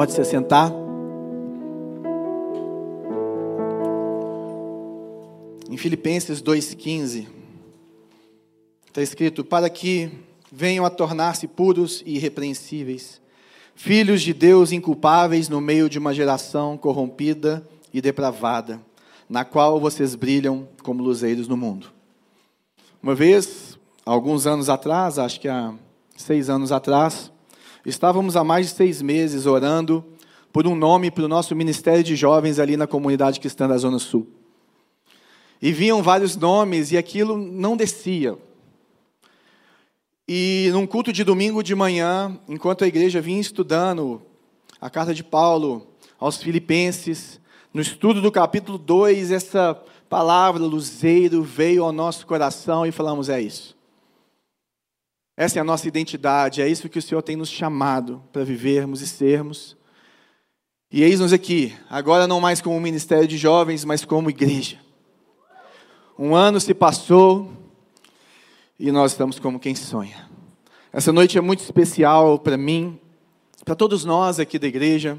Pode se sentar. Em Filipenses 2,15, está escrito: Para que venham a tornar-se puros e irrepreensíveis, filhos de Deus inculpáveis no meio de uma geração corrompida e depravada, na qual vocês brilham como luzeiros no mundo. Uma vez, alguns anos atrás, acho que há seis anos atrás, estávamos há mais de seis meses orando por um nome para o nosso Ministério de Jovens ali na comunidade cristã da Zona Sul. E vinham vários nomes e aquilo não descia. E num culto de domingo de manhã, enquanto a igreja vinha estudando a carta de Paulo aos Filipenses, no estudo do capítulo 2, essa palavra luzeiro veio ao nosso coração e falamos: é isso. Essa é a nossa identidade, é isso que o Senhor tem nos chamado para vivermos e sermos. E eis-nos aqui, agora não mais como ministério de jovens, mas como igreja. Um ano se passou e nós estamos como quem sonha. Essa noite é muito especial para mim, para todos nós aqui da igreja,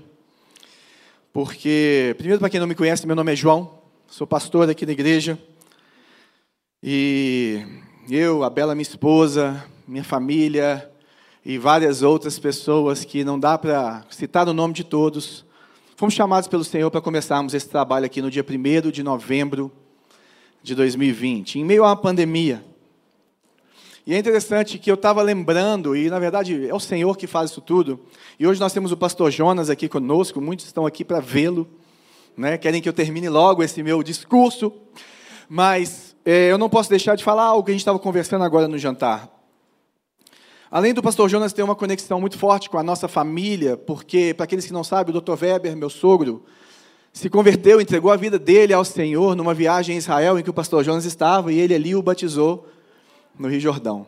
porque, primeiro, para quem não me conhece, meu nome é João, sou pastor aqui da igreja, e eu, a Bela, minha esposa, minha família e várias outras pessoas que não dá para citar o nome de todos, fomos chamados pelo Senhor para começarmos esse trabalho aqui no dia 1 de novembro de 2020, em meio a uma pandemia. E é interessante que eu estava lembrando, e na verdade é o Senhor que faz isso tudo, e hoje nós temos o pastor Jonas aqui conosco, muitos estão aqui para vê-lo, né? querem que eu termine logo esse meu discurso, mas é, eu não posso deixar de falar algo que a gente estava conversando agora no jantar. Além do pastor Jonas ter uma conexão muito forte com a nossa família, porque, para aqueles que não sabem, o Dr. Weber, meu sogro, se converteu, entregou a vida dele ao Senhor numa viagem em Israel em que o pastor Jonas estava e ele ali o batizou no Rio Jordão.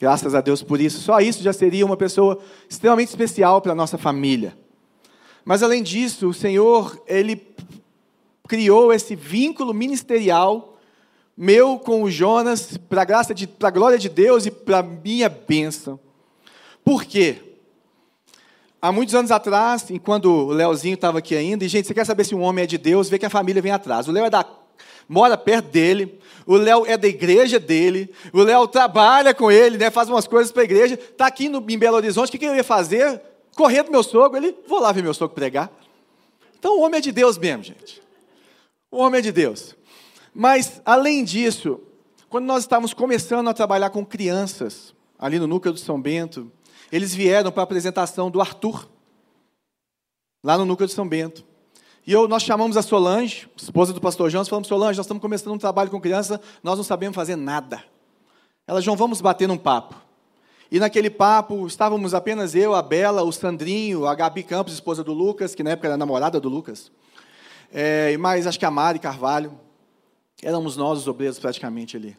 Graças a Deus por isso. Só isso já seria uma pessoa extremamente especial para a nossa família. Mas além disso, o Senhor, ele criou esse vínculo ministerial meu com o Jonas, para a graça de, para a glória de Deus e para a minha bênção. Por quê? Há muitos anos atrás, enquanto o Leozinho estava aqui ainda, e gente, você quer saber se um homem é de Deus, vê que a família vem atrás. O Léo é da, mora perto dele, o Léo é da igreja dele, o Léo trabalha com ele, né, faz umas coisas para a igreja, está aqui no, em Belo Horizonte, o que, que eu ia fazer? Correr do meu sogro, ele, vou lá ver meu sogro pregar. Então o homem é de Deus mesmo, gente. O homem é de Deus. Mas, além disso, quando nós estávamos começando a trabalhar com crianças, ali no núcleo do São Bento, eles vieram para a apresentação do Arthur, lá no núcleo de São Bento. E eu, nós chamamos a Solange, esposa do pastor João, e falamos, Solange, nós estamos começando um trabalho com criança, nós não sabemos fazer nada. Ela, João, vamos bater num papo. E naquele papo estávamos apenas eu, a Bela, o Sandrinho, a Gabi Campos, esposa do Lucas, que na época era namorada do Lucas, é, e mais acho que a Mari Carvalho. Éramos nós os obreiros praticamente ali.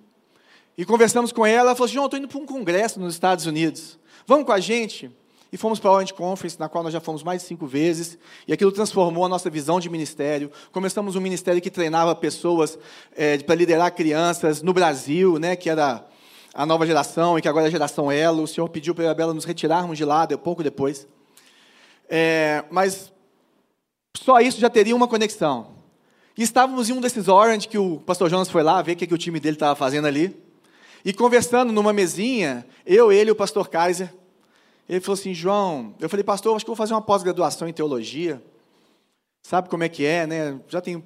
E conversamos com ela, ela falou assim, João, estou indo para um congresso nos Estados Unidos. Vamos com a gente? E fomos para a Orange Conference, na qual nós já fomos mais de cinco vezes, e aquilo transformou a nossa visão de ministério. Começamos um ministério que treinava pessoas é, para liderar crianças no Brasil, né, que era a nova geração, e que agora é a geração Elo. O Senhor pediu para a Bela nos retirarmos de lá, pouco depois. É, mas só isso já teria uma conexão. E estávamos em um desses Orange que o pastor Jonas foi lá ver o que, que o time dele estava fazendo ali. E conversando numa mesinha, eu, ele e o pastor Kaiser. Ele falou assim: João, eu falei, pastor, acho que vou fazer uma pós-graduação em teologia. Sabe como é que é, né? Já tenho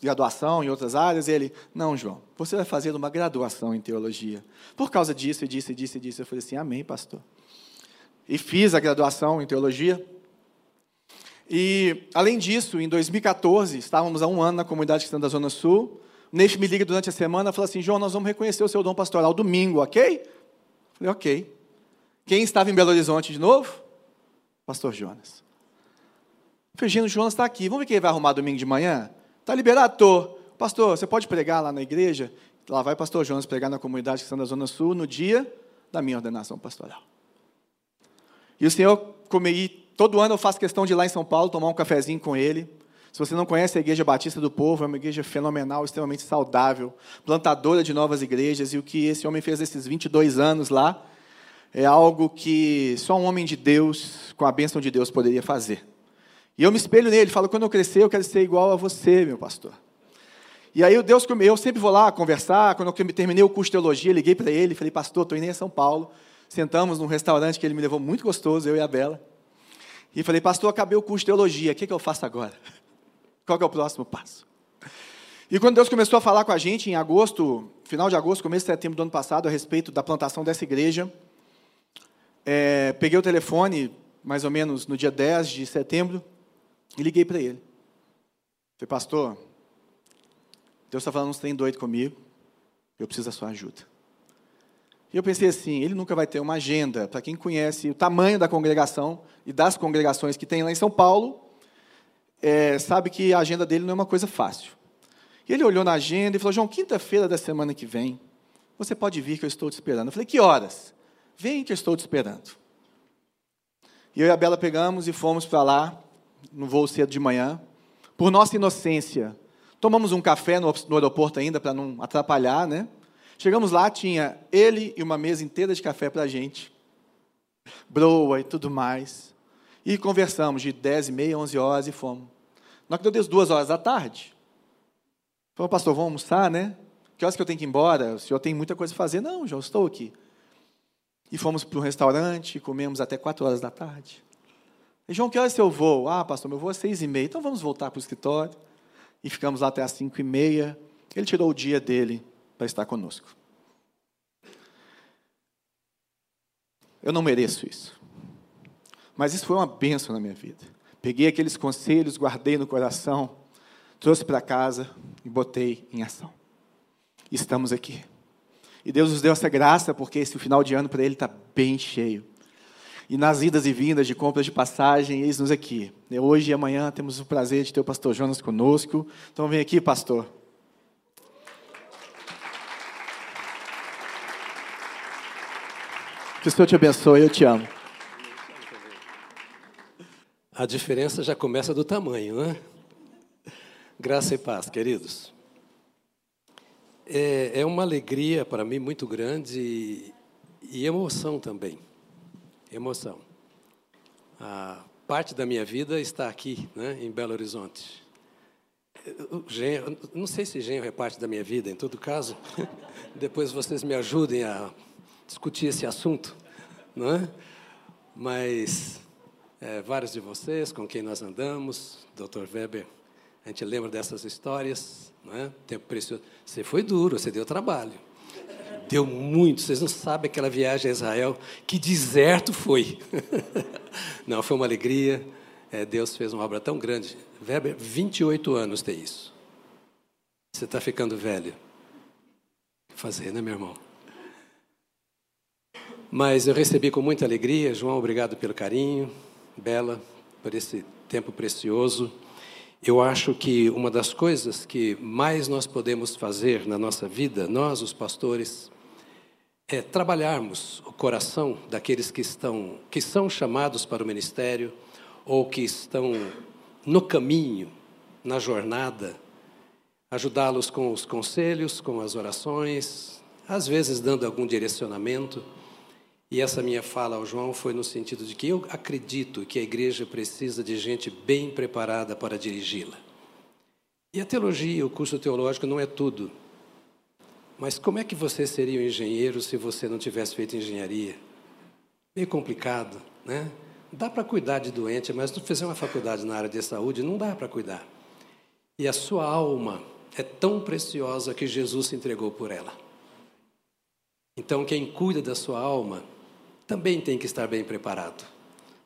graduação em outras áreas. E ele, não, João, você vai fazer uma graduação em teologia. Por causa disso, e disso, e disso, e disso. Eu falei assim: amém, pastor. E fiz a graduação em teologia. E, além disso, em 2014, estávamos há um ano na comunidade cristã da Zona Sul. O Neif me liga durante a semana e fala assim: João, nós vamos reconhecer o seu dom pastoral domingo, ok? Falei, ok. Quem estava em Belo Horizonte de novo? Pastor Jonas. Falei, gente, o Jonas está aqui. Vamos ver quem vai arrumar domingo de manhã? Está liberado? Tô. Pastor, você pode pregar lá na igreja? Lá vai pastor Jonas pregar na comunidade cristã da Zona Sul no dia da minha ordenação pastoral. E o Senhor, como Todo ano eu faço questão de ir lá em São Paulo tomar um cafezinho com ele. Se você não conhece a Igreja Batista do Povo, é uma igreja fenomenal, extremamente saudável, plantadora de novas igrejas. E o que esse homem fez nesses 22 anos lá é algo que só um homem de Deus, com a bênção de Deus, poderia fazer. E eu me espelho nele, falo, quando eu crescer, eu quero ser igual a você, meu pastor. E aí o Deus, eu sempre vou lá conversar, quando eu terminei o curso de teologia, liguei para ele, falei, pastor, estou indo em São Paulo, sentamos num restaurante que ele me levou muito gostoso, eu e a Bela, e falei, pastor, acabei o curso de teologia, o que, que eu faço agora? Qual é o próximo passo? E quando Deus começou a falar com a gente em agosto, final de agosto, começo de setembro do ano passado, a respeito da plantação dessa igreja, é, peguei o telefone, mais ou menos no dia 10 de setembro, e liguei para ele. Falei, pastor, Deus está falando uns trem doido comigo, eu preciso da sua ajuda. E eu pensei assim, ele nunca vai ter uma agenda. Para quem conhece o tamanho da congregação e das congregações que tem lá em São Paulo, é, sabe que a agenda dele não é uma coisa fácil. E ele olhou na agenda e falou, João, quinta-feira da semana que vem, você pode vir que eu estou te esperando. Eu falei, que horas? Vem que eu estou te esperando. E eu e a Bela pegamos e fomos para lá, no voo cedo de manhã. Por nossa inocência, tomamos um café no, no aeroporto ainda, para não atrapalhar, né? Chegamos lá, tinha ele e uma mesa inteira de café para a gente, broa e tudo mais. E conversamos de 10 e meia, 11 horas e fomos. Na hora que deu duas horas da tarde, falou, pastor, vamos almoçar, né? Que horas que eu tenho que ir embora? O senhor tem muita coisa a fazer? Não, já estou aqui. E fomos para um restaurante, comemos até quatro horas da tarde. E, João, que horas seu voo? Ah, pastor, meu voo é seis e meia. Então vamos voltar para o escritório. E ficamos lá até as cinco e meia. Ele tirou o dia dele para estar conosco. Eu não mereço isso. Mas isso foi uma bênção na minha vida. Peguei aqueles conselhos, guardei no coração, trouxe para casa e botei em ação. Estamos aqui. E Deus nos deu essa graça, porque esse final de ano para Ele está bem cheio. E nas idas e vindas de compras de passagem, eis-nos aqui. Hoje e amanhã temos o prazer de ter o pastor Jonas conosco. Então vem aqui, pastor. Que o Senhor te abençoe, eu te amo. A diferença já começa do tamanho, né? Graça e paz, queridos. É, é uma alegria para mim muito grande e, e emoção também. Emoção. A parte da minha vida está aqui, né, em Belo Horizonte. Genro, não sei se genro é parte da minha vida, em todo caso, depois vocês me ajudem a discutir esse assunto, não é? Mas é, vários de vocês com quem nós andamos, Dr. Weber, a gente lembra dessas histórias, não é? Tempo precioso. Você foi duro, você deu trabalho. Deu muito, vocês não sabem aquela viagem a Israel, que deserto foi. não, foi uma alegria. É, Deus fez uma obra tão grande. Weber, 28 anos tem isso. Você está ficando velho. Fazer, né, meu irmão? Mas eu recebi com muita alegria. João, obrigado pelo carinho. Bela, por esse tempo precioso. Eu acho que uma das coisas que mais nós podemos fazer na nossa vida, nós, os pastores, é trabalharmos o coração daqueles que estão, que são chamados para o ministério ou que estão no caminho, na jornada, ajudá-los com os conselhos, com as orações, às vezes dando algum direcionamento. E essa minha fala ao João foi no sentido de que eu acredito que a igreja precisa de gente bem preparada para dirigi-la. E a teologia, o curso teológico não é tudo. Mas como é que você seria um engenheiro se você não tivesse feito engenharia? Meio complicado, né? Dá para cuidar de doente, mas não fizer uma faculdade na área de saúde, não dá para cuidar. E a sua alma é tão preciosa que Jesus se entregou por ela. Então, quem cuida da sua alma também tem que estar bem preparado,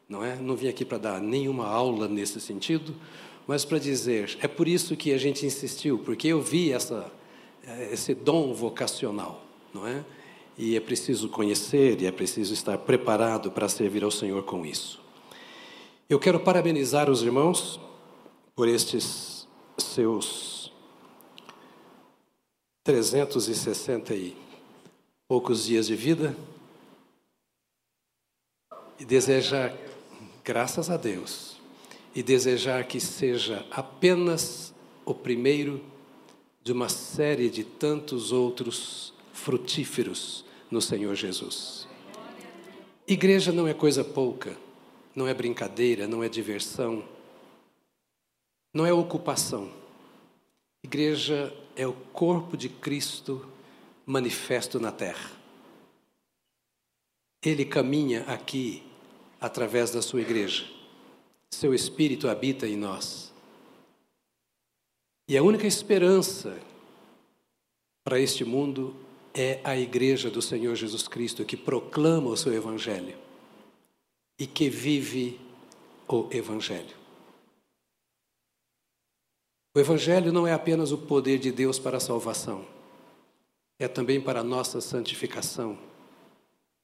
não é? Não vim aqui para dar nenhuma aula nesse sentido, mas para dizer, é por isso que a gente insistiu, porque eu vi essa, esse dom vocacional, não é? E é preciso conhecer e é preciso estar preparado para servir ao Senhor com isso. Eu quero parabenizar os irmãos por estes seus 360 e poucos dias de vida e desejar, graças a Deus, e desejar que seja apenas o primeiro de uma série de tantos outros frutíferos no Senhor Jesus. Igreja não é coisa pouca, não é brincadeira, não é diversão, não é ocupação. Igreja é o corpo de Cristo manifesto na terra. Ele caminha aqui através da sua igreja. Seu espírito habita em nós. E a única esperança para este mundo é a igreja do Senhor Jesus Cristo que proclama o seu evangelho e que vive o evangelho. O evangelho não é apenas o poder de Deus para a salvação, é também para a nossa santificação,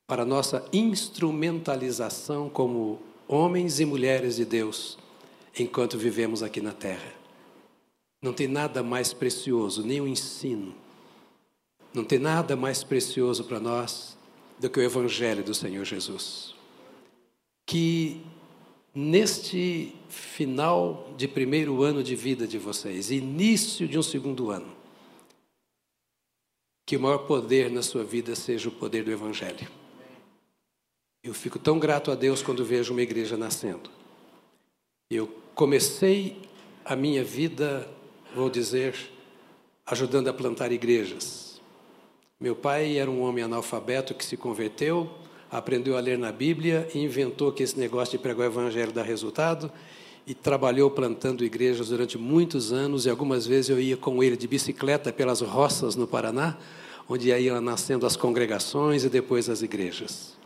para nossa instrumentalização como homens e mulheres de Deus enquanto vivemos aqui na terra. Não tem nada mais precioso, nem o ensino, não tem nada mais precioso para nós do que o Evangelho do Senhor Jesus. Que neste final de primeiro ano de vida de vocês, início de um segundo ano, que o maior poder na sua vida seja o poder do Evangelho. Eu fico tão grato a Deus quando vejo uma igreja nascendo. Eu comecei a minha vida, vou dizer, ajudando a plantar igrejas. Meu pai era um homem analfabeto que se converteu, aprendeu a ler na Bíblia e inventou que esse negócio de pregar o evangelho dá resultado e trabalhou plantando igrejas durante muitos anos e algumas vezes eu ia com ele de bicicleta pelas roças no Paraná, onde iam nascendo as congregações e depois as igrejas.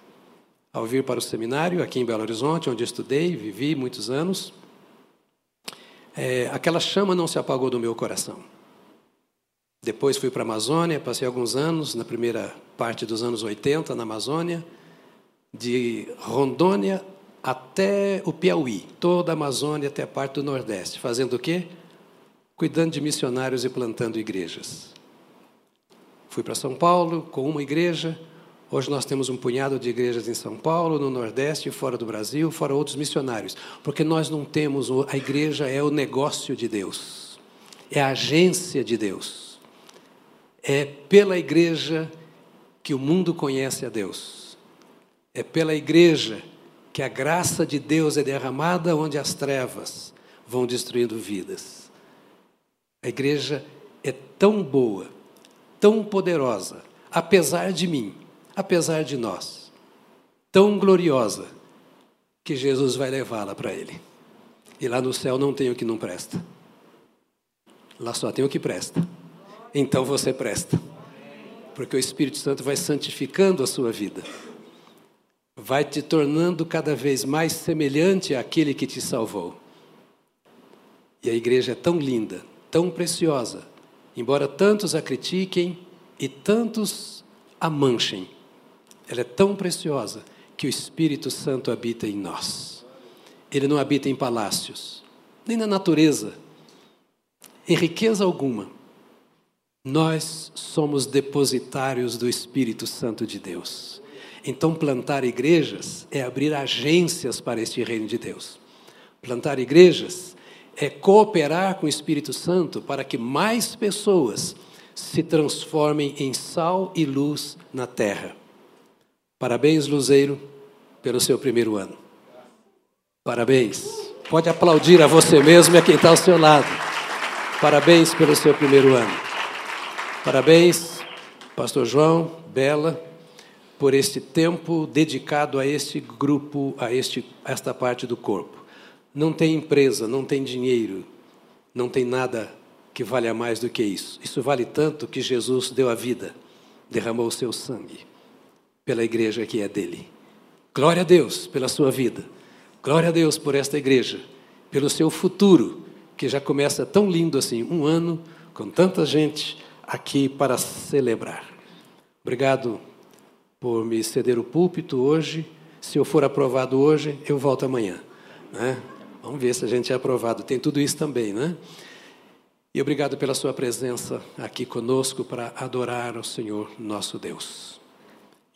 Ao vir para o seminário, aqui em Belo Horizonte, onde estudei, vivi muitos anos, é, aquela chama não se apagou do meu coração. Depois fui para a Amazônia, passei alguns anos, na primeira parte dos anos 80, na Amazônia, de Rondônia até o Piauí, toda a Amazônia até a parte do Nordeste, fazendo o quê? Cuidando de missionários e plantando igrejas. Fui para São Paulo com uma igreja. Hoje nós temos um punhado de igrejas em São Paulo, no Nordeste, fora do Brasil, fora outros missionários. Porque nós não temos, a igreja é o negócio de Deus, é a agência de Deus. É pela igreja que o mundo conhece a Deus. É pela igreja que a graça de Deus é derramada onde as trevas vão destruindo vidas. A igreja é tão boa tão poderosa, apesar de mim, apesar de nós, tão gloriosa, que Jesus vai levá-la para Ele. E lá no céu não tem o que não presta. Lá só tem o que presta. Então você presta. Porque o Espírito Santo vai santificando a sua vida. Vai te tornando cada vez mais semelhante àquele que te salvou. E a igreja é tão linda, tão preciosa, Embora tantos a critiquem e tantos a manchem, ela é tão preciosa que o Espírito Santo habita em nós. Ele não habita em palácios, nem na natureza, em riqueza alguma. Nós somos depositários do Espírito Santo de Deus. Então, plantar igrejas é abrir agências para este reino de Deus. Plantar igrejas é cooperar com o Espírito Santo para que mais pessoas se transformem em sal e luz na terra. Parabéns, Luzeiro, pelo seu primeiro ano. Parabéns. Pode aplaudir a você mesmo e a quem está ao seu lado. Parabéns pelo seu primeiro ano. Parabéns, Pastor João, Bela, por este tempo dedicado a este grupo, a, este, a esta parte do corpo. Não tem empresa, não tem dinheiro, não tem nada que valha mais do que isso. Isso vale tanto que Jesus deu a vida, derramou o seu sangue pela igreja que é dele. Glória a Deus pela sua vida. Glória a Deus por esta igreja, pelo seu futuro, que já começa tão lindo assim, um ano com tanta gente aqui para celebrar. Obrigado por me ceder o púlpito hoje. Se eu for aprovado hoje, eu volto amanhã. Né? Vamos ver se a gente é aprovado. Tem tudo isso também, né? E obrigado pela sua presença aqui conosco para adorar o Senhor nosso Deus.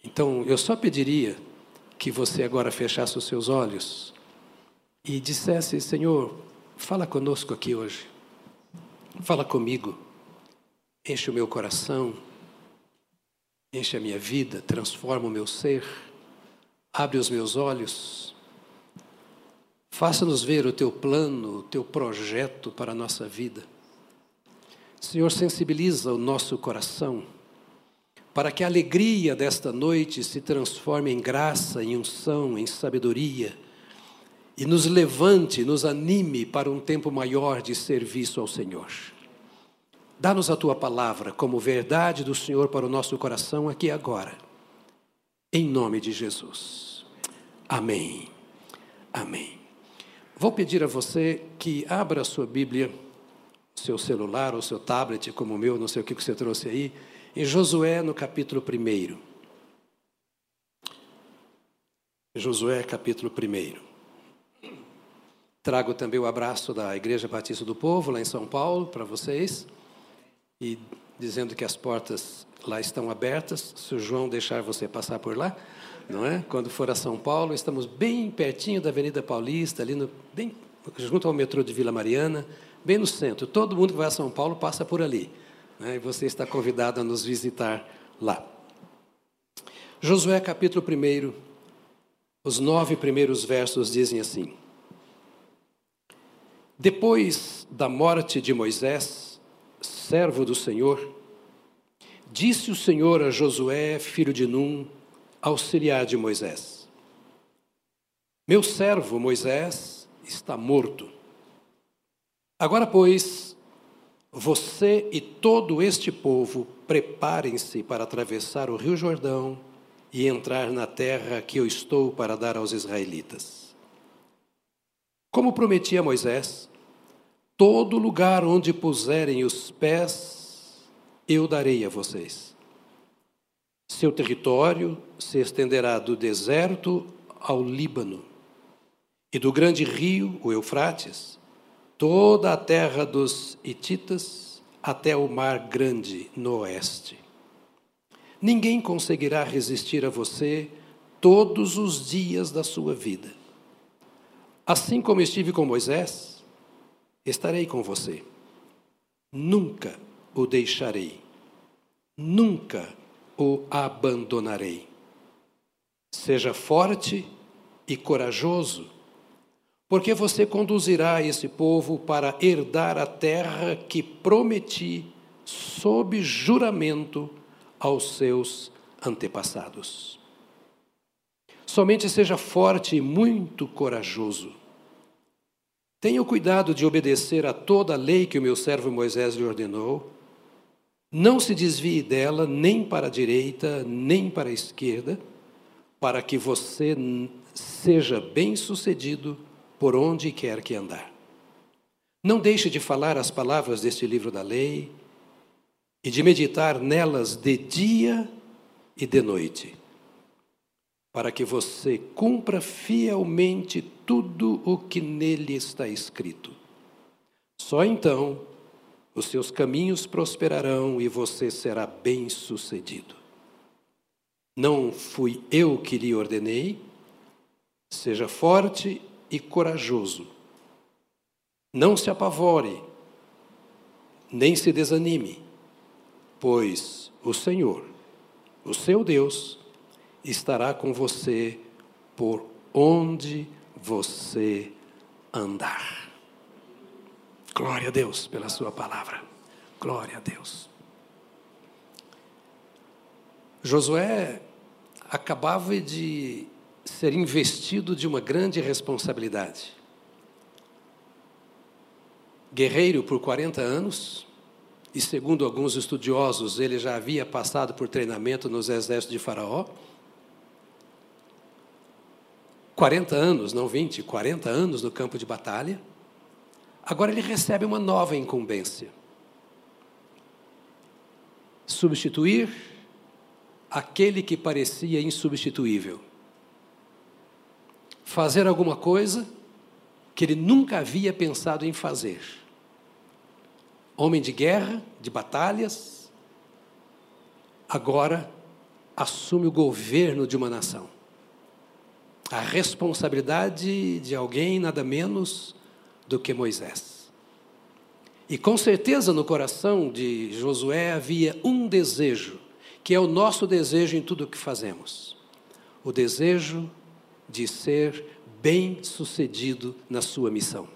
Então, eu só pediria que você agora fechasse os seus olhos e dissesse: Senhor, fala conosco aqui hoje. Fala comigo. Enche o meu coração. Enche a minha vida. Transforma o meu ser. abre os meus olhos, faça-nos ver o teu plano, o teu projeto para a nossa vida. Senhor, sensibiliza o nosso coração para que a alegria desta noite se transforme em graça, em unção, em sabedoria e nos levante, nos anime para um tempo maior de serviço ao Senhor. Dá-nos a tua palavra como verdade do Senhor para o nosso coração aqui e agora. Em nome de Jesus. Amém. Amém. Vou pedir a você que abra a sua Bíblia, seu celular ou seu tablet, como o meu, não sei o que você trouxe aí em Josué, no capítulo 1. Josué, capítulo 1. Trago também o abraço da Igreja Batista do Povo, lá em São Paulo, para vocês. E dizendo que as portas lá estão abertas, se o João deixar você passar por lá, não é? Quando for a São Paulo, estamos bem pertinho da Avenida Paulista, ali no, bem junto ao metrô de Vila Mariana, bem no centro. Todo mundo que vai a São Paulo passa por ali. Né? E você está convidado a nos visitar lá. Josué capítulo 1, os nove primeiros versos dizem assim: Depois da morte de Moisés, servo do Senhor, disse o Senhor a Josué, filho de Num, auxiliar de Moisés: Meu servo Moisés está morto. Agora, pois, você e todo este povo preparem-se para atravessar o rio Jordão e entrar na terra que eu estou para dar aos israelitas. Como prometi a Moisés, todo lugar onde puserem os pés, eu darei a vocês. Seu território se estenderá do deserto ao Líbano e do grande rio, o Eufrates, toda a terra dos Hititas até o mar grande no oeste. Ninguém conseguirá resistir a você todos os dias da sua vida. Assim como estive com Moisés, estarei com você. Nunca o deixarei, nunca o abandonarei. Seja forte e corajoso porque você conduzirá esse povo para herdar a terra que prometi sob juramento aos seus antepassados. Somente seja forte e muito corajoso. Tenha o cuidado de obedecer a toda a lei que o meu servo Moisés lhe ordenou. Não se desvie dela nem para a direita, nem para a esquerda, para que você seja bem-sucedido por onde quer que andar. Não deixe de falar as palavras deste livro da lei e de meditar nelas de dia e de noite, para que você cumpra fielmente tudo o que nele está escrito. Só então os seus caminhos prosperarão e você será bem-sucedido. Não fui eu que lhe ordenei? Seja forte e corajoso. Não se apavore, nem se desanime, pois o Senhor, o seu Deus, estará com você por onde você andar. Glória a Deus pela Sua palavra. Glória a Deus. Josué acabava de ser investido de uma grande responsabilidade. Guerreiro por 40 anos, e segundo alguns estudiosos, ele já havia passado por treinamento nos exércitos de Faraó. 40 anos, não 20, 40 anos no campo de batalha. Agora ele recebe uma nova incumbência: substituir aquele que parecia insubstituível fazer alguma coisa que ele nunca havia pensado em fazer. Homem de guerra, de batalhas, agora assume o governo de uma nação. A responsabilidade de alguém nada menos do que Moisés. E com certeza no coração de Josué havia um desejo, que é o nosso desejo em tudo o que fazemos: o desejo de ser bem-sucedido na sua missão.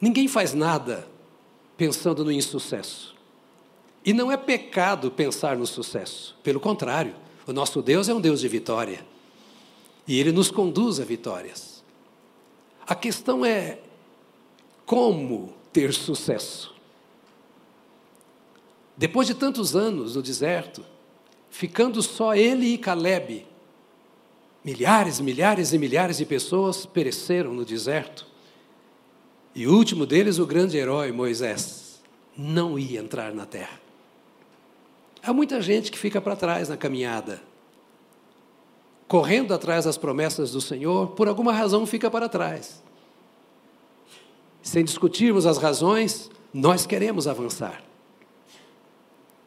Ninguém faz nada pensando no insucesso. E não é pecado pensar no sucesso. Pelo contrário, o nosso Deus é um Deus de vitória. E ele nos conduz a vitórias. A questão é como ter sucesso. Depois de tantos anos no deserto, ficando só ele e Caleb, milhares, milhares e milhares de pessoas pereceram no deserto. E o último deles, o grande herói Moisés, não ia entrar na terra. Há muita gente que fica para trás na caminhada, correndo atrás das promessas do Senhor, por alguma razão fica para trás. Sem discutirmos as razões, nós queremos avançar.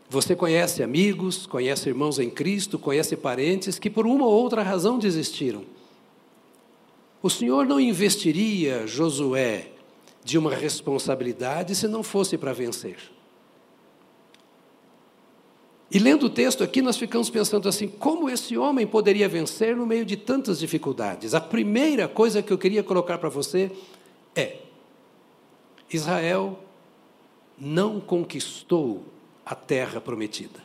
Você conhece amigos, conhece irmãos em Cristo, conhece parentes que por uma ou outra razão desistiram. O Senhor não investiria Josué de uma responsabilidade se não fosse para vencer. E lendo o texto aqui, nós ficamos pensando assim: como esse homem poderia vencer no meio de tantas dificuldades? A primeira coisa que eu queria colocar para você é: Israel não conquistou a terra prometida.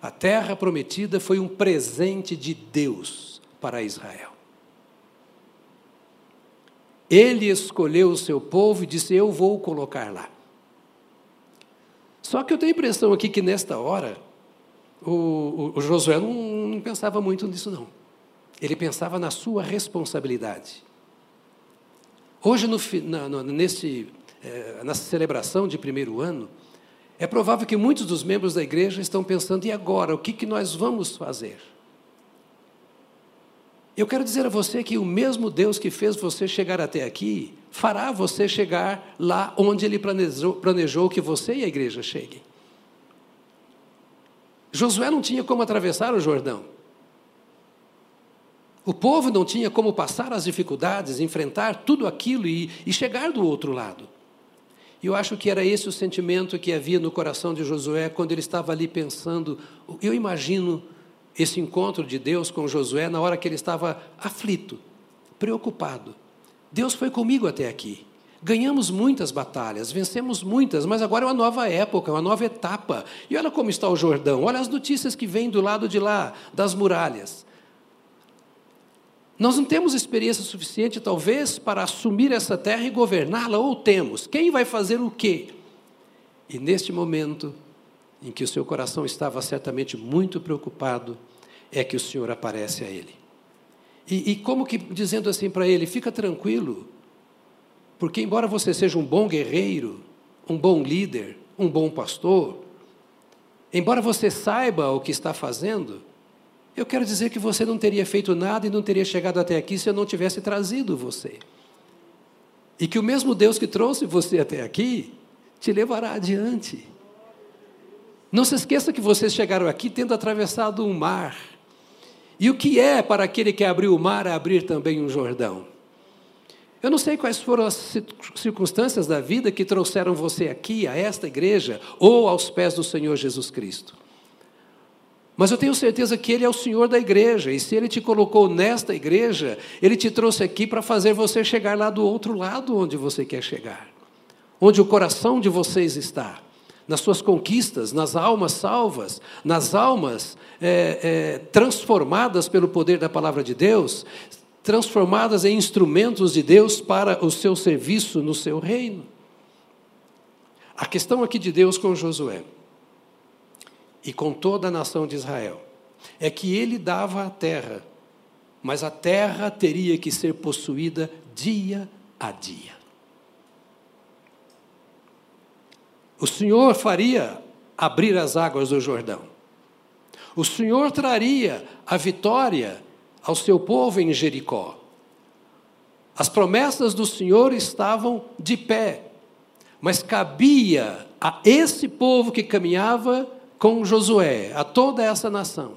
A terra prometida foi um presente de Deus para Israel. Ele escolheu o seu povo e disse: Eu vou colocar lá. Só que eu tenho a impressão aqui que nesta hora, o, o, o Josué não, não pensava muito nisso, não. Ele pensava na sua responsabilidade. Hoje, no, na, nesse, é, nessa celebração de primeiro ano, é provável que muitos dos membros da igreja estão pensando: e agora? O que, que nós vamos fazer? Eu quero dizer a você que o mesmo Deus que fez você chegar até aqui, fará você chegar lá onde Ele planejou, planejou que você e a igreja cheguem. Josué não tinha como atravessar o Jordão. O povo não tinha como passar as dificuldades, enfrentar tudo aquilo e, e chegar do outro lado. E eu acho que era esse o sentimento que havia no coração de Josué quando ele estava ali pensando. Eu imagino esse encontro de Deus com Josué na hora que ele estava aflito, preocupado. Deus foi comigo até aqui. Ganhamos muitas batalhas, vencemos muitas, mas agora é uma nova época, uma nova etapa. E olha como está o Jordão, olha as notícias que vêm do lado de lá, das muralhas. Nós não temos experiência suficiente, talvez, para assumir essa terra e governá-la, ou temos. Quem vai fazer o quê? E neste momento, em que o seu coração estava certamente muito preocupado, é que o Senhor aparece a ele. E, e como que dizendo assim para ele: fica tranquilo, porque embora você seja um bom guerreiro, um bom líder, um bom pastor, embora você saiba o que está fazendo, eu quero dizer que você não teria feito nada e não teria chegado até aqui se eu não tivesse trazido você. E que o mesmo Deus que trouxe você até aqui te levará adiante. Não se esqueça que vocês chegaram aqui tendo atravessado um mar. E o que é para aquele que abriu o mar abrir também um Jordão? Eu não sei quais foram as circunstâncias da vida que trouxeram você aqui, a esta igreja, ou aos pés do Senhor Jesus Cristo. Mas eu tenho certeza que Ele é o Senhor da igreja, e se Ele te colocou nesta igreja, Ele te trouxe aqui para fazer você chegar lá do outro lado onde você quer chegar, onde o coração de vocês está nas suas conquistas, nas almas salvas, nas almas é, é, transformadas pelo poder da palavra de Deus, transformadas em instrumentos de Deus para o seu serviço no seu reino. A questão aqui de Deus com Josué e com toda a nação de Israel é que ele dava a terra, mas a terra teria que ser possuída dia a dia. O Senhor faria abrir as águas do Jordão. O Senhor traria a vitória ao seu povo em Jericó. As promessas do Senhor estavam de pé, mas cabia a esse povo que caminhava com Josué, a toda essa nação,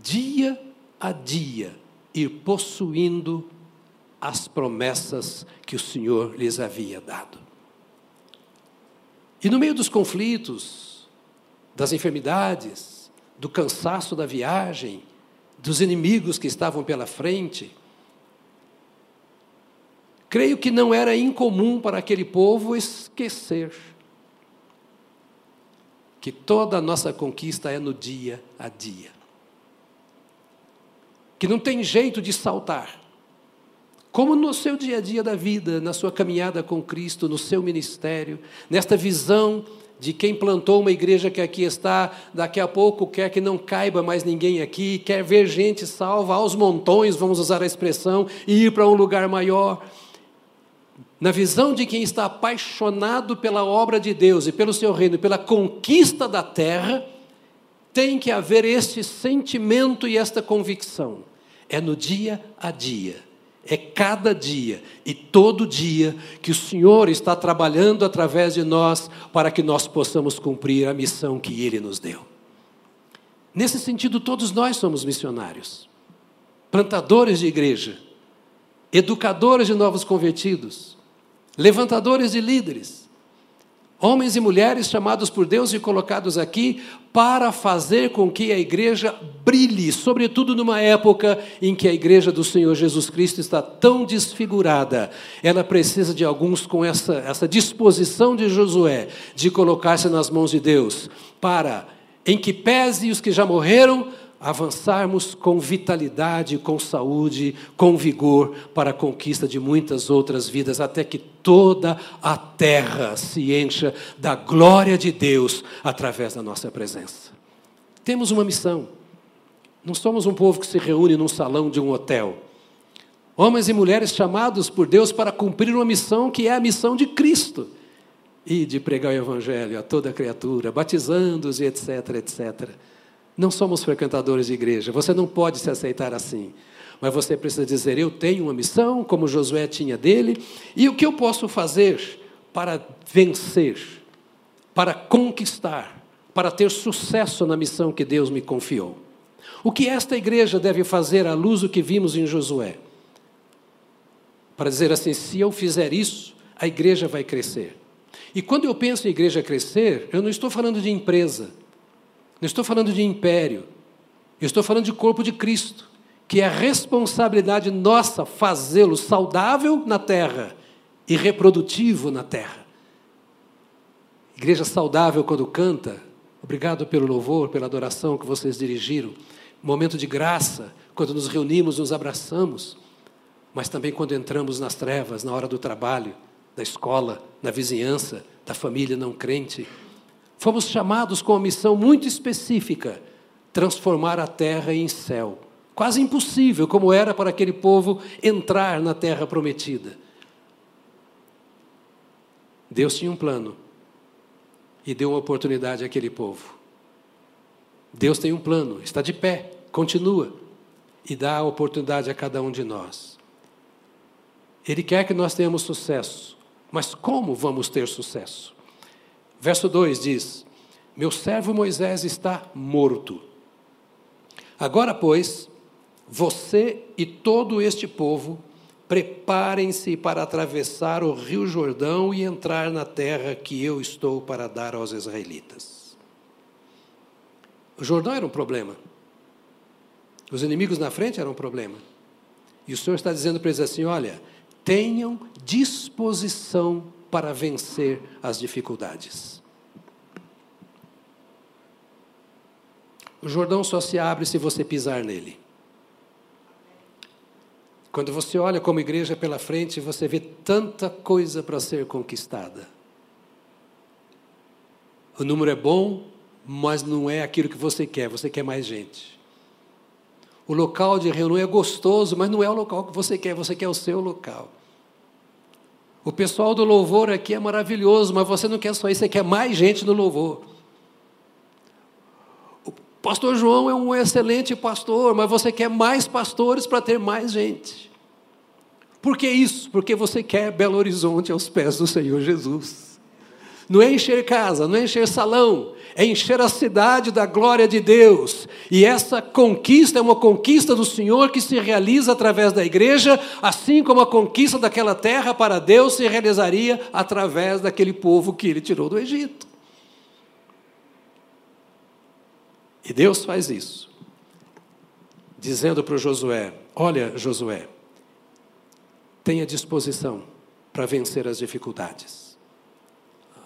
dia a dia, ir possuindo as promessas que o Senhor lhes havia dado. E no meio dos conflitos, das enfermidades, do cansaço da viagem, dos inimigos que estavam pela frente, creio que não era incomum para aquele povo esquecer que toda a nossa conquista é no dia a dia. Que não tem jeito de saltar. Como no seu dia a dia da vida, na sua caminhada com Cristo, no seu ministério, nesta visão de quem plantou uma igreja que aqui está, daqui a pouco quer que não caiba mais ninguém aqui, quer ver gente salva aos montões, vamos usar a expressão, e ir para um lugar maior. Na visão de quem está apaixonado pela obra de Deus e pelo seu reino, pela conquista da terra, tem que haver este sentimento e esta convicção. É no dia a dia é cada dia e todo dia que o Senhor está trabalhando através de nós para que nós possamos cumprir a missão que Ele nos deu. Nesse sentido, todos nós somos missionários, plantadores de igreja, educadores de novos convertidos, levantadores de líderes, Homens e mulheres chamados por Deus e colocados aqui para fazer com que a igreja brilhe, sobretudo numa época em que a igreja do Senhor Jesus Cristo está tão desfigurada. Ela precisa de alguns com essa, essa disposição de Josué, de colocar-se nas mãos de Deus, para, em que pese os que já morreram, avançarmos com vitalidade, com saúde, com vigor para a conquista de muitas outras vidas, até que toda a terra se encha da glória de Deus através da nossa presença. Temos uma missão. Não somos um povo que se reúne num salão de um hotel. Homens e mulheres chamados por Deus para cumprir uma missão que é a missão de Cristo e de pregar o Evangelho a toda criatura, batizando-os e etc, etc. Não somos frequentadores de igreja, você não pode se aceitar assim. Mas você precisa dizer: eu tenho uma missão, como Josué tinha dele, e o que eu posso fazer para vencer, para conquistar, para ter sucesso na missão que Deus me confiou. O que esta igreja deve fazer à luz do que vimos em Josué? Para dizer assim: se eu fizer isso, a igreja vai crescer. E quando eu penso em igreja crescer, eu não estou falando de empresa, não estou falando de império. Eu estou falando de corpo de Cristo, que é responsabilidade nossa fazê-lo saudável na terra e reprodutivo na terra. Igreja saudável quando canta, obrigado pelo louvor, pela adoração que vocês dirigiram. Momento de graça, quando nos reunimos, nos abraçamos, mas também quando entramos nas trevas, na hora do trabalho, da escola, na vizinhança, da família não crente, Fomos chamados com uma missão muito específica: transformar a terra em céu. Quase impossível, como era para aquele povo entrar na terra prometida. Deus tinha um plano e deu uma oportunidade àquele povo. Deus tem um plano, está de pé, continua e dá a oportunidade a cada um de nós. Ele quer que nós tenhamos sucesso, mas como vamos ter sucesso? Verso 2 diz: Meu servo Moisés está morto. Agora, pois, você e todo este povo preparem-se para atravessar o rio Jordão e entrar na terra que eu estou para dar aos israelitas. O Jordão era um problema. Os inimigos na frente eram um problema. E o Senhor está dizendo para eles assim: olha, tenham disposição para vencer as dificuldades. O Jordão só se abre se você pisar nele. Quando você olha como igreja pela frente, você vê tanta coisa para ser conquistada. O número é bom, mas não é aquilo que você quer, você quer mais gente. O local de reunião é gostoso, mas não é o local que você quer, você quer o seu local. O pessoal do louvor aqui é maravilhoso, mas você não quer só isso, você quer mais gente no louvor. O pastor João é um excelente pastor, mas você quer mais pastores para ter mais gente. Por que isso? Porque você quer Belo Horizonte aos pés do Senhor Jesus. Não é encher casa, não é encher salão, é encher a cidade da glória de Deus. E essa conquista é uma conquista do Senhor que se realiza através da igreja, assim como a conquista daquela terra para Deus se realizaria através daquele povo que ele tirou do Egito. E Deus faz isso. dizendo para Josué: Olha, Josué, tenha disposição para vencer as dificuldades,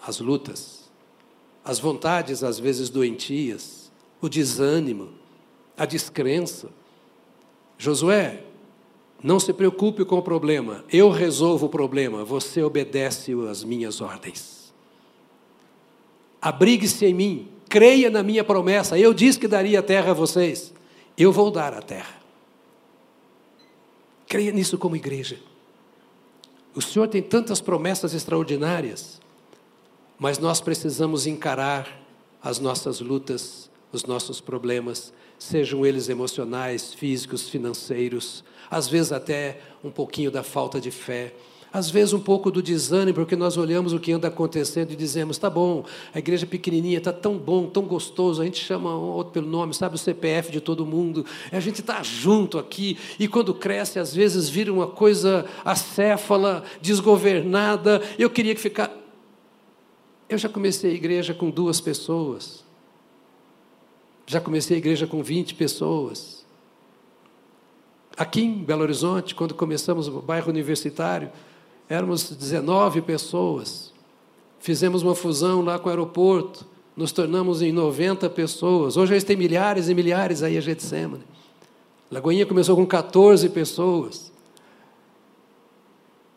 as lutas, as vontades às vezes doentias, o desânimo, a descrença. Josué, não se preocupe com o problema, eu resolvo o problema, você obedece às minhas ordens. Abrigue-se em mim, creia na minha promessa. Eu disse que daria a terra a vocês, eu vou dar a terra. Creia nisso como igreja. O Senhor tem tantas promessas extraordinárias, mas nós precisamos encarar as nossas lutas, os nossos problemas, sejam eles emocionais, físicos, financeiros, às vezes até um pouquinho da falta de fé, às vezes um pouco do desânimo, porque nós olhamos o que anda acontecendo e dizemos: tá bom, a igreja pequenininha está tão bom, tão gostoso, a gente chama um outro pelo nome, sabe o CPF de todo mundo, a gente está junto aqui, e quando cresce, às vezes vira uma coisa acéfala, desgovernada. Eu queria que ficar. Eu já comecei a igreja com duas pessoas, já comecei a igreja com 20 pessoas. Aqui em Belo Horizonte, quando começamos o bairro universitário, éramos 19 pessoas. Fizemos uma fusão lá com o aeroporto, nos tornamos em 90 pessoas. Hoje eles têm milhares e milhares aí a Getsemane. Lagoinha começou com 14 pessoas.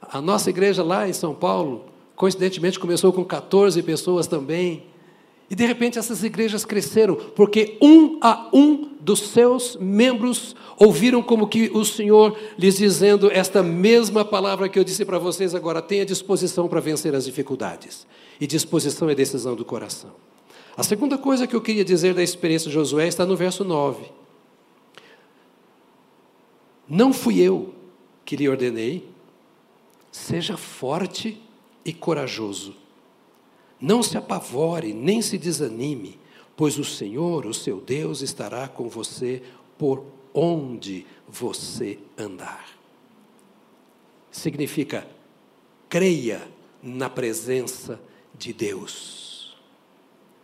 A nossa igreja lá em São Paulo, coincidentemente, começou com 14 pessoas também. E de repente essas igrejas cresceram, porque um a um dos seus membros ouviram como que o Senhor lhes dizendo esta mesma palavra que eu disse para vocês agora: tenha disposição para vencer as dificuldades. E disposição é decisão do coração. A segunda coisa que eu queria dizer da experiência de Josué está no verso 9. Não fui eu que lhe ordenei, seja forte e corajoso. Não se apavore, nem se desanime, pois o Senhor, o seu Deus, estará com você por onde você andar. Significa, creia na presença de Deus.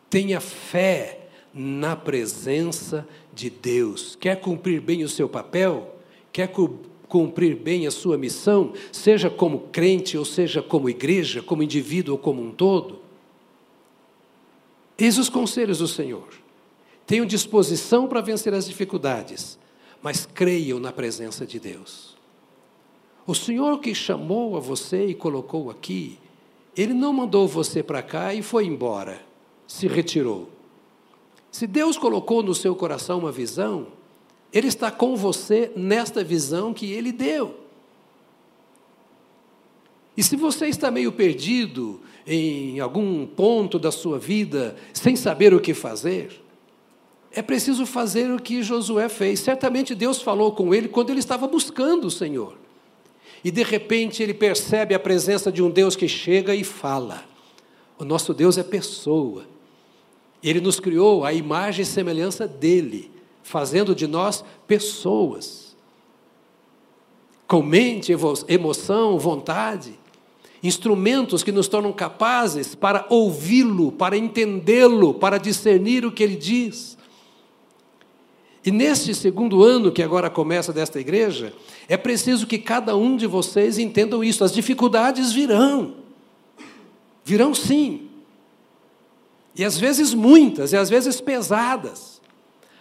Tenha fé na presença de Deus. Quer cumprir bem o seu papel? Quer cumprir bem a sua missão, seja como crente, ou seja como igreja, como indivíduo ou como um todo? Eis os conselhos do Senhor. Tenham disposição para vencer as dificuldades, mas creiam na presença de Deus. O Senhor que chamou a você e colocou aqui, Ele não mandou você para cá e foi embora, se retirou. Se Deus colocou no seu coração uma visão, Ele está com você nesta visão que Ele deu. E se você está meio perdido em algum ponto da sua vida, sem saber o que fazer, é preciso fazer o que Josué fez. Certamente Deus falou com ele quando ele estava buscando o Senhor. E de repente ele percebe a presença de um Deus que chega e fala. O nosso Deus é pessoa. Ele nos criou a imagem e semelhança dele, fazendo de nós pessoas. Com mente, emoção, vontade instrumentos que nos tornam capazes para ouvi-lo, para entendê-lo, para discernir o que ele diz. E neste segundo ano que agora começa desta igreja, é preciso que cada um de vocês entendam isso. As dificuldades virão. Virão sim. E às vezes muitas, e às vezes pesadas.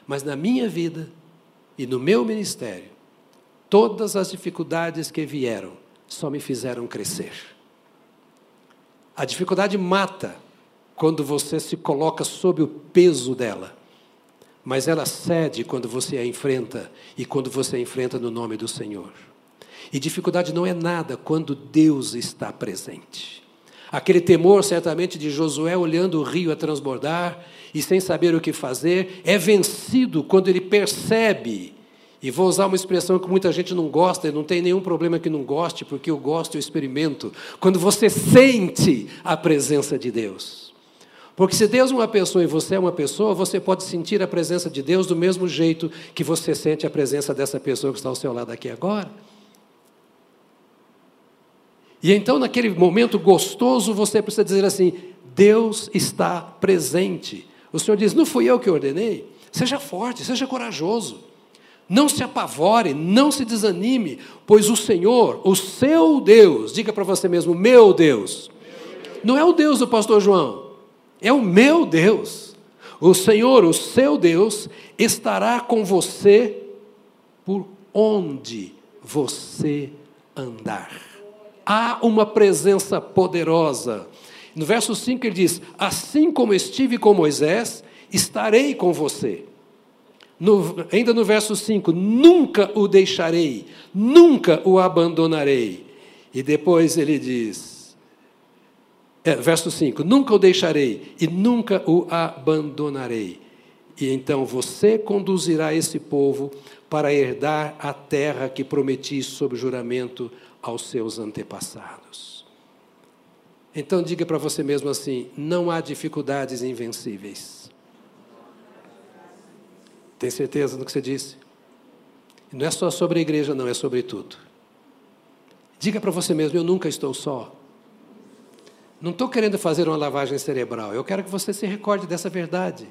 Mas na minha vida e no meu ministério, todas as dificuldades que vieram só me fizeram crescer. A dificuldade mata quando você se coloca sob o peso dela. Mas ela cede quando você a enfrenta e quando você a enfrenta no nome do Senhor. E dificuldade não é nada quando Deus está presente. Aquele temor, certamente, de Josué olhando o rio a transbordar e sem saber o que fazer, é vencido quando ele percebe e vou usar uma expressão que muita gente não gosta, e não tem nenhum problema que não goste, porque eu gosto e eu experimento. Quando você sente a presença de Deus. Porque se Deus é uma pessoa e você é uma pessoa, você pode sentir a presença de Deus do mesmo jeito que você sente a presença dessa pessoa que está ao seu lado aqui agora. E então, naquele momento gostoso, você precisa dizer assim: Deus está presente. O Senhor diz: Não fui eu que ordenei? Seja forte, seja corajoso. Não se apavore, não se desanime, pois o Senhor, o seu Deus, diga para você mesmo, meu Deus. Não é o Deus do pastor João, é o meu Deus. O Senhor, o seu Deus, estará com você por onde você andar. Há uma presença poderosa. No verso 5 ele diz: Assim como estive com Moisés, estarei com você. No, ainda no verso 5, nunca o deixarei, nunca o abandonarei. E depois ele diz, é, verso 5: Nunca o deixarei e nunca o abandonarei. E então você conduzirá esse povo para herdar a terra que prometi sob juramento aos seus antepassados. Então diga para você mesmo assim: não há dificuldades invencíveis. Tem certeza do que você disse? Não é só sobre a igreja, não, é sobre tudo. Diga para você mesmo: eu nunca estou só. Não estou querendo fazer uma lavagem cerebral, eu quero que você se recorde dessa verdade.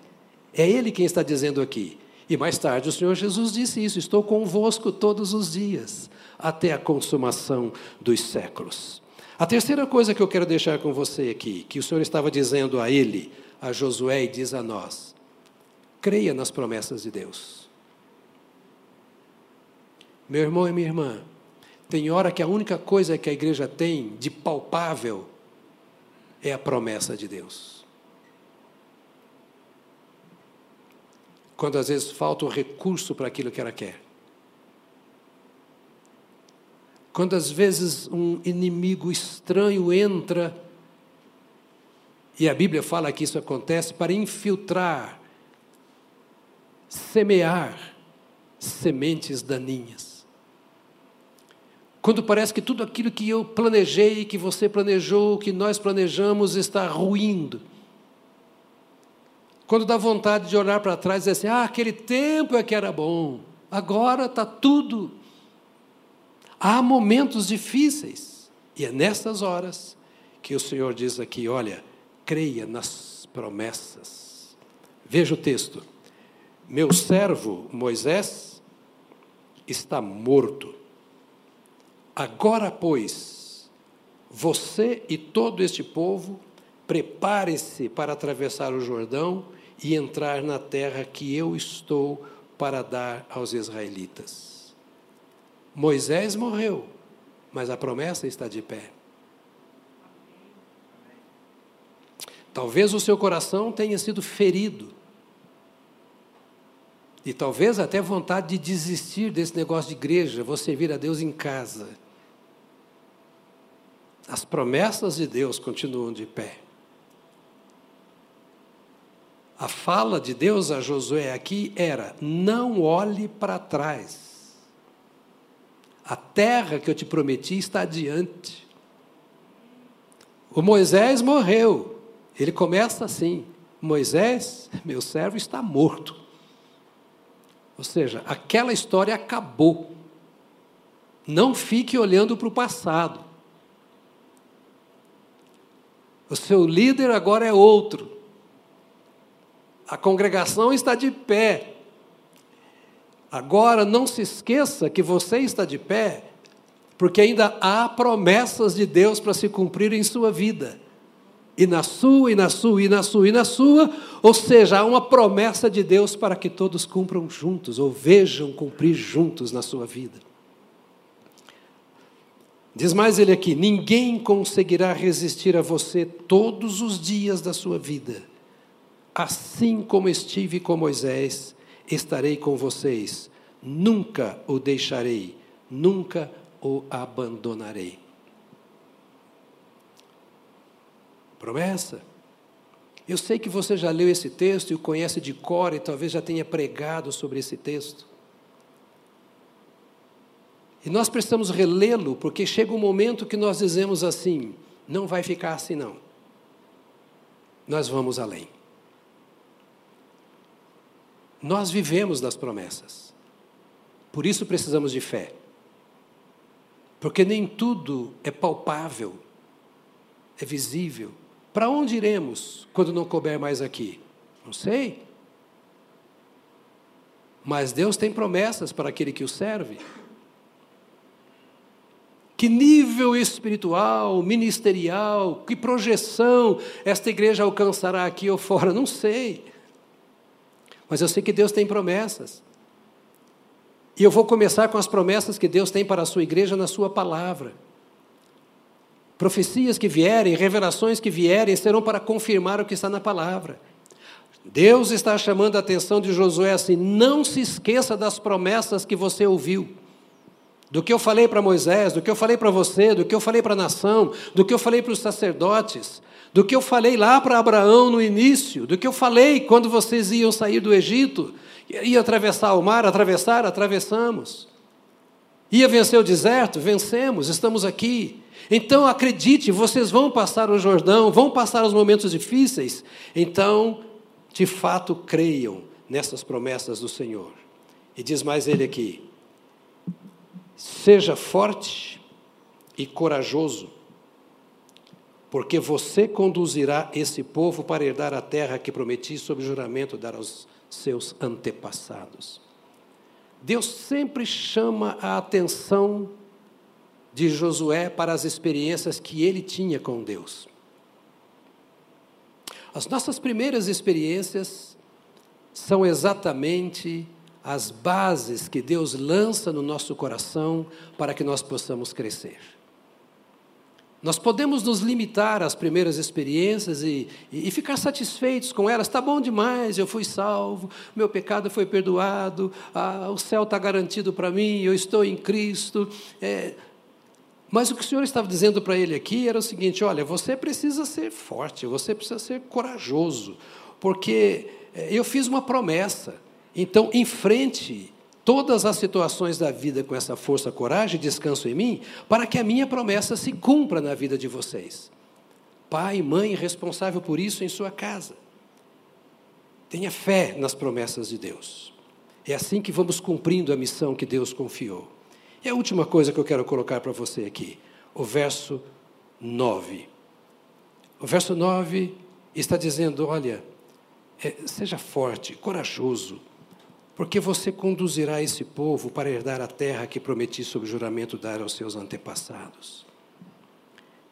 É Ele quem está dizendo aqui. E mais tarde o Senhor Jesus disse isso: Estou convosco todos os dias, até a consumação dos séculos. A terceira coisa que eu quero deixar com você aqui, que o Senhor estava dizendo a ele, a Josué, e diz a nós: creia nas promessas de Deus. Meu irmão e minha irmã, tem hora que a única coisa que a igreja tem de palpável é a promessa de Deus. quando às vezes falta o recurso para aquilo que ela quer. Quando às vezes um inimigo estranho entra, e a Bíblia fala que isso acontece para infiltrar, semear sementes daninhas. Quando parece que tudo aquilo que eu planejei, que você planejou, que nós planejamos está ruindo quando dá vontade de olhar para trás e dizer assim: ah, aquele tempo é que era bom, agora está tudo. Há momentos difíceis, e é nessas horas que o Senhor diz aqui: olha, creia nas promessas. Veja o texto. Meu servo Moisés está morto. Agora, pois, você e todo este povo, prepare-se para atravessar o Jordão e entrar na terra que eu estou para dar aos israelitas. Moisés morreu, mas a promessa está de pé. Talvez o seu coração tenha sido ferido. E talvez até vontade de desistir desse negócio de igreja, vou servir a Deus em casa. As promessas de Deus continuam de pé. A fala de Deus a Josué aqui era: não olhe para trás. A terra que eu te prometi está adiante. O Moisés morreu. Ele começa assim: Moisés, meu servo, está morto. Ou seja, aquela história acabou. Não fique olhando para o passado. O seu líder agora é outro. A congregação está de pé. Agora, não se esqueça que você está de pé, porque ainda há promessas de Deus para se cumprir em sua vida. E na sua, e na sua, e na sua, e na sua, ou seja, há uma promessa de Deus para que todos cumpram juntos, ou vejam cumprir juntos na sua vida. Diz mais ele aqui: ninguém conseguirá resistir a você todos os dias da sua vida. Assim como estive com Moisés, estarei com vocês. Nunca o deixarei, nunca o abandonarei. Promessa. Eu sei que você já leu esse texto e o conhece de cor e talvez já tenha pregado sobre esse texto. E nós precisamos relê-lo, porque chega um momento que nós dizemos assim: não vai ficar assim, não. Nós vamos além. Nós vivemos das promessas. Por isso precisamos de fé. Porque nem tudo é palpável, é visível. Para onde iremos quando não couber mais aqui? Não sei. Mas Deus tem promessas para aquele que o serve. Que nível espiritual, ministerial, que projeção esta igreja alcançará aqui ou fora? Não sei. Mas eu sei que Deus tem promessas. E eu vou começar com as promessas que Deus tem para a sua igreja na sua palavra. Profecias que vierem, revelações que vierem, serão para confirmar o que está na palavra. Deus está chamando a atenção de Josué assim: não se esqueça das promessas que você ouviu. Do que eu falei para Moisés, do que eu falei para você, do que eu falei para a nação, do que eu falei para os sacerdotes, do que eu falei lá para Abraão no início, do que eu falei quando vocês iam sair do Egito, ia atravessar o mar, atravessar, atravessamos. Ia vencer o deserto, vencemos, estamos aqui. Então acredite, vocês vão passar o Jordão, vão passar os momentos difíceis. Então de fato creiam nessas promessas do Senhor. E diz mais ele aqui: seja forte e corajoso, porque você conduzirá esse povo para herdar a terra que prometi sob juramento dar aos seus antepassados. Deus sempre chama a atenção de Josué para as experiências que ele tinha com Deus. As nossas primeiras experiências são exatamente as bases que Deus lança no nosso coração para que nós possamos crescer. Nós podemos nos limitar às primeiras experiências e, e, e ficar satisfeitos com elas. Está bom demais, eu fui salvo, meu pecado foi perdoado, ah, o céu está garantido para mim, eu estou em Cristo. É, mas o que o Senhor estava dizendo para ele aqui era o seguinte: olha, você precisa ser forte, você precisa ser corajoso, porque eh, eu fiz uma promessa. Então, enfrente todas as situações da vida com essa força, coragem e descanso em mim, para que a minha promessa se cumpra na vida de vocês. Pai, mãe, responsável por isso em sua casa. Tenha fé nas promessas de Deus. É assim que vamos cumprindo a missão que Deus confiou. E a última coisa que eu quero colocar para você aqui, o verso 9. O verso 9 está dizendo: olha, é, seja forte, corajoso, porque você conduzirá esse povo para herdar a terra que prometi sob juramento dar aos seus antepassados.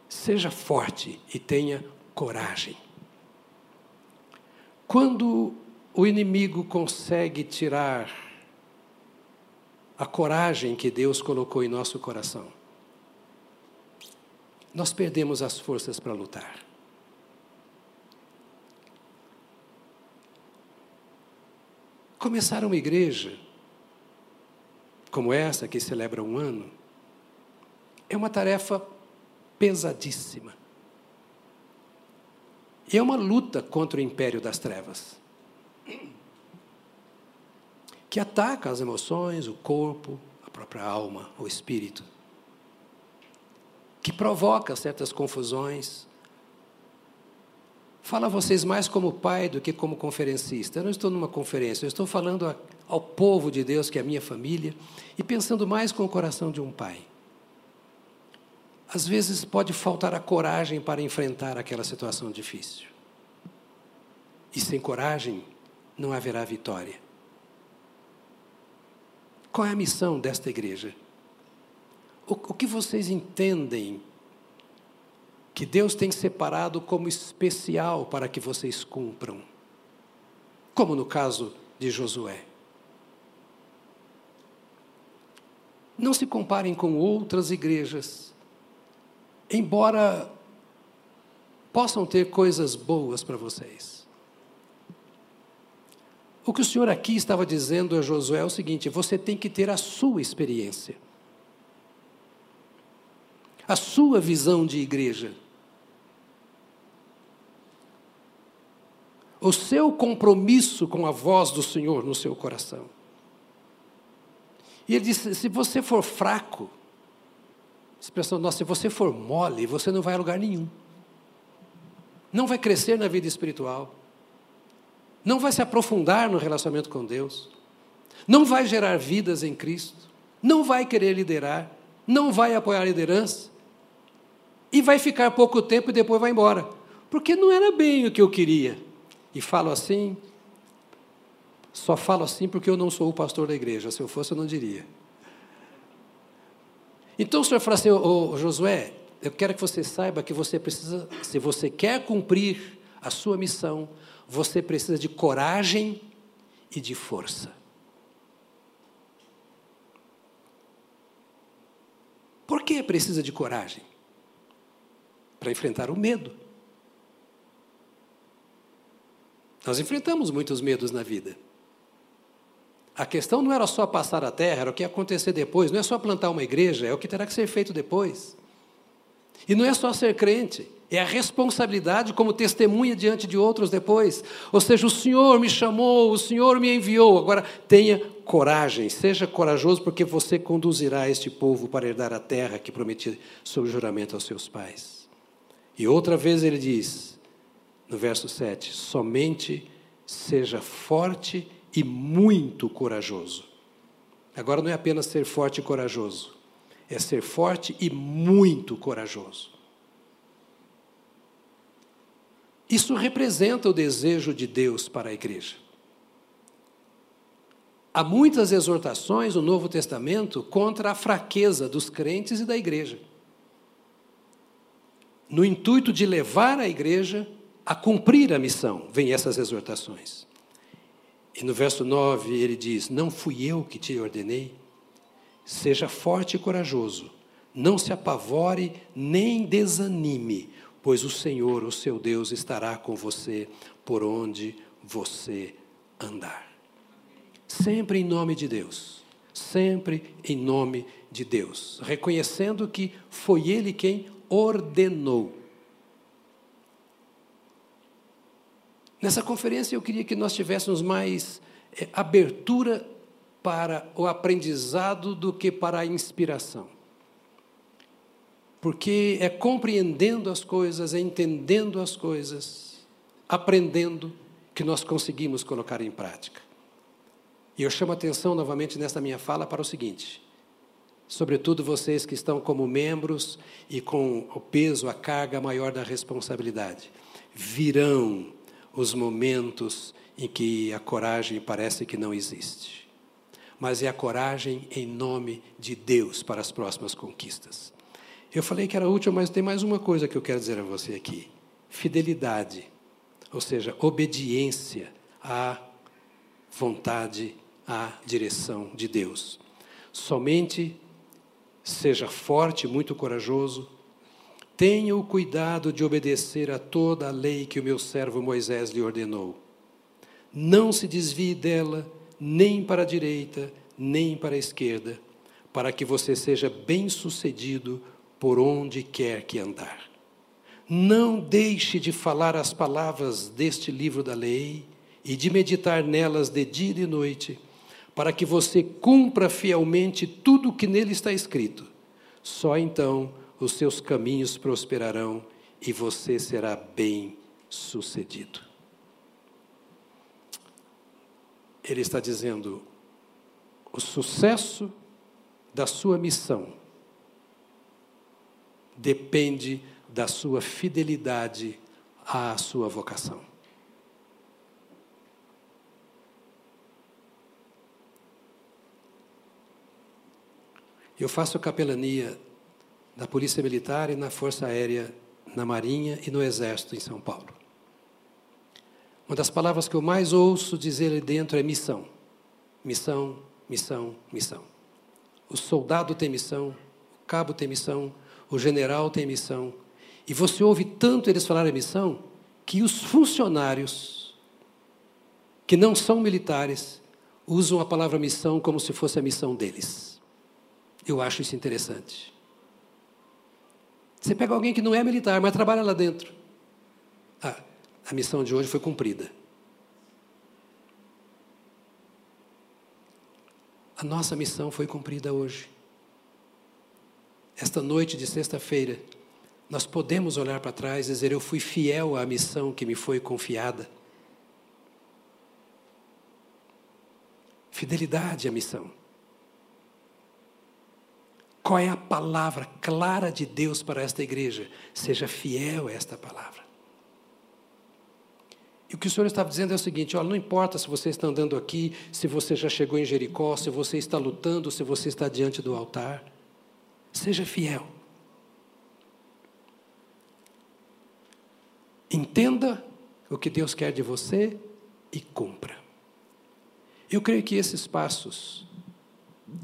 Seja forte e tenha coragem. Quando o inimigo consegue tirar a coragem que Deus colocou em nosso coração, nós perdemos as forças para lutar. Começar uma igreja como essa, que celebra um ano, é uma tarefa pesadíssima. E é uma luta contra o império das trevas que ataca as emoções, o corpo, a própria alma, o espírito, que provoca certas confusões. Fala a vocês mais como pai do que como conferencista. Eu não estou numa conferência, eu estou falando ao povo de Deus, que é a minha família, e pensando mais com o coração de um pai. Às vezes pode faltar a coragem para enfrentar aquela situação difícil. E sem coragem não haverá vitória. Qual é a missão desta igreja? O, o que vocês entendem que Deus tem separado como especial para que vocês cumpram? Como no caso de Josué. Não se comparem com outras igrejas, embora possam ter coisas boas para vocês. O que o Senhor aqui estava dizendo a Josué é o seguinte: você tem que ter a sua experiência, a sua visão de igreja, o seu compromisso com a voz do Senhor no seu coração. E ele disse: se você for fraco, expressão nossa, se você for mole, você não vai a lugar nenhum. Não vai crescer na vida espiritual. Não vai se aprofundar no relacionamento com Deus, não vai gerar vidas em Cristo, não vai querer liderar, não vai apoiar a liderança, e vai ficar pouco tempo e depois vai embora, porque não era bem o que eu queria. E falo assim, Só falo assim porque eu não sou o pastor da igreja. Se eu fosse, eu não diria. Então o senhor fala assim, ô, ô, Josué, eu quero que você saiba que você precisa, se você quer cumprir a sua missão, você precisa de coragem e de força. Por que precisa de coragem? Para enfrentar o medo. Nós enfrentamos muitos medos na vida. A questão não era só passar a terra, era o que ia acontecer depois. Não é só plantar uma igreja, é o que terá que ser feito depois. E não é só ser crente, é a responsabilidade como testemunha diante de outros depois. Ou seja, o Senhor me chamou, o Senhor me enviou. Agora tenha coragem, seja corajoso, porque você conduzirá este povo para herdar a terra que prometi sob juramento aos seus pais. E outra vez ele diz, no verso 7, somente seja forte e muito corajoso. Agora não é apenas ser forte e corajoso, é ser forte e muito corajoso. Isso representa o desejo de Deus para a igreja. Há muitas exortações no Novo Testamento contra a fraqueza dos crentes e da igreja. No intuito de levar a igreja a cumprir a missão, vem essas exortações. E no verso 9 ele diz: Não fui eu que te ordenei. Seja forte e corajoso, não se apavore nem desanime, pois o Senhor, o seu Deus, estará com você por onde você andar. Sempre em nome de Deus, sempre em nome de Deus, reconhecendo que foi Ele quem ordenou. Nessa conferência eu queria que nós tivéssemos mais é, abertura para o aprendizado do que para a inspiração. Porque é compreendendo as coisas, é entendendo as coisas, aprendendo, que nós conseguimos colocar em prática. E eu chamo a atenção novamente nesta minha fala para o seguinte: sobretudo vocês que estão como membros e com o peso, a carga maior da responsabilidade, virão os momentos em que a coragem parece que não existe. Mas é a coragem em nome de Deus para as próximas conquistas. Eu falei que era útil, mas tem mais uma coisa que eu quero dizer a você aqui: fidelidade, ou seja, obediência à vontade, à direção de Deus. Somente seja forte, muito corajoso, Tenha o cuidado de obedecer a toda a lei que o meu servo Moisés lhe ordenou. Não se desvie dela, nem para a direita, nem para a esquerda, para que você seja bem-sucedido por onde quer que andar. Não deixe de falar as palavras deste livro da lei e de meditar nelas de dia e de noite, para que você cumpra fielmente tudo o que nele está escrito. Só então os seus caminhos prosperarão e você será bem sucedido. Ele está dizendo: o sucesso da sua missão depende da sua fidelidade à sua vocação. Eu faço capelania na Polícia Militar e na Força Aérea, na Marinha e no Exército em São Paulo. Uma das palavras que eu mais ouço dizer ali dentro é missão. Missão, missão, missão. O soldado tem missão, o cabo tem missão, o general tem missão. E você ouve tanto eles falarem missão que os funcionários que não são militares usam a palavra missão como se fosse a missão deles. Eu acho isso interessante. Você pega alguém que não é militar, mas trabalha lá dentro. Ah, a missão de hoje foi cumprida. A nossa missão foi cumprida hoje. Esta noite de sexta-feira, nós podemos olhar para trás e dizer: Eu fui fiel à missão que me foi confiada. Fidelidade à missão. Qual é a palavra clara de Deus para esta igreja? Seja fiel a esta palavra. E o que o Senhor estava dizendo é o seguinte: olha, não importa se você está andando aqui, se você já chegou em Jericó, se você está lutando, se você está diante do altar, seja fiel. Entenda o que Deus quer de você e cumpra. Eu creio que esses passos,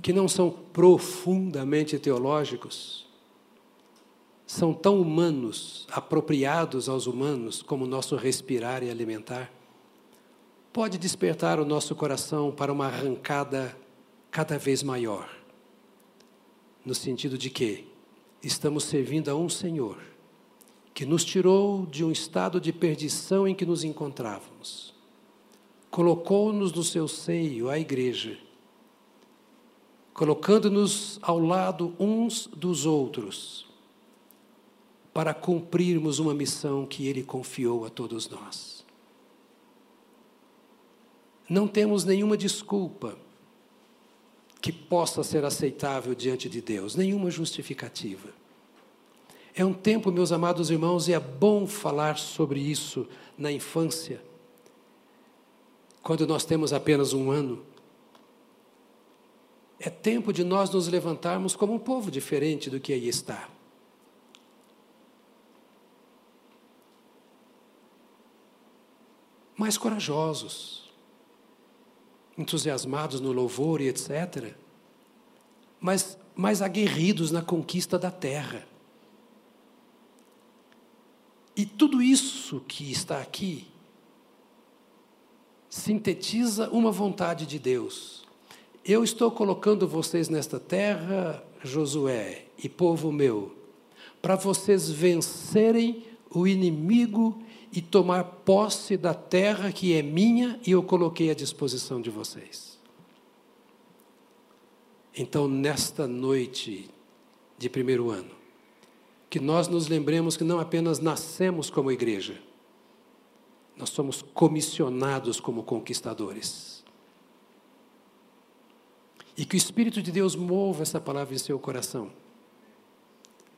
que não são profundamente teológicos, são tão humanos, apropriados aos humanos, como o nosso respirar e alimentar, pode despertar o nosso coração para uma arrancada cada vez maior, no sentido de que estamos servindo a um Senhor que nos tirou de um estado de perdição em que nos encontrávamos, colocou-nos no seu seio, a igreja, colocando-nos ao lado uns dos outros, para cumprirmos uma missão que Ele confiou a todos nós. Não temos nenhuma desculpa que possa ser aceitável diante de Deus, nenhuma justificativa. É um tempo, meus amados irmãos, e é bom falar sobre isso na infância, quando nós temos apenas um ano. É tempo de nós nos levantarmos como um povo diferente do que aí está. Mais corajosos, entusiasmados no louvor e etc., mas mais aguerridos na conquista da terra. E tudo isso que está aqui sintetiza uma vontade de Deus. Eu estou colocando vocês nesta terra, Josué e povo meu, para vocês vencerem o inimigo e tomar posse da terra que é minha e eu coloquei à disposição de vocês. Então, nesta noite de primeiro ano, que nós nos lembremos que não apenas nascemos como igreja, nós somos comissionados como conquistadores. E que o Espírito de Deus mova essa palavra em seu coração,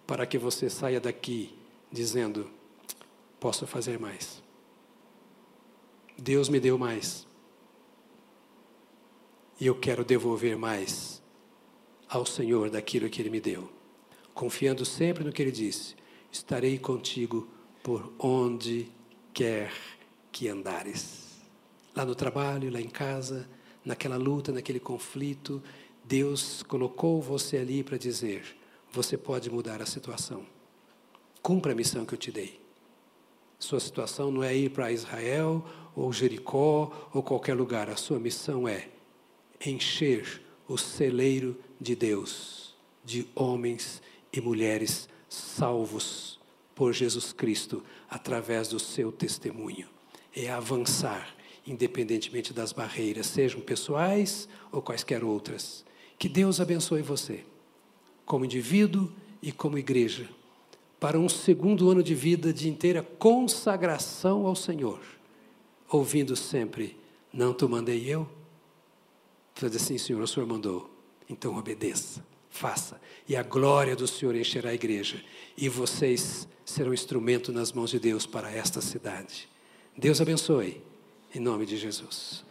para que você saia daqui dizendo: posso fazer mais. Deus me deu mais. E eu quero devolver mais ao Senhor daquilo que Ele me deu confiando sempre no que ele disse: estarei contigo por onde quer que andares. Lá no trabalho, lá em casa, naquela luta, naquele conflito, Deus colocou você ali para dizer: você pode mudar a situação. Cumpra a missão que eu te dei. Sua situação não é ir para Israel, ou Jericó, ou qualquer lugar. A sua missão é encher o celeiro de Deus, de homens e mulheres salvos por Jesus Cristo através do seu testemunho. É avançar, independentemente das barreiras, sejam pessoais ou quaisquer outras. Que Deus abençoe você, como indivíduo e como igreja, para um segundo ano de vida de inteira consagração ao Senhor, ouvindo sempre: Não te mandei eu? Faz assim, Senhor, o Senhor mandou, então obedeça faça. E a glória do Senhor encherá a igreja. E vocês serão instrumento nas mãos de Deus para esta cidade. Deus abençoe. Em nome de Jesus.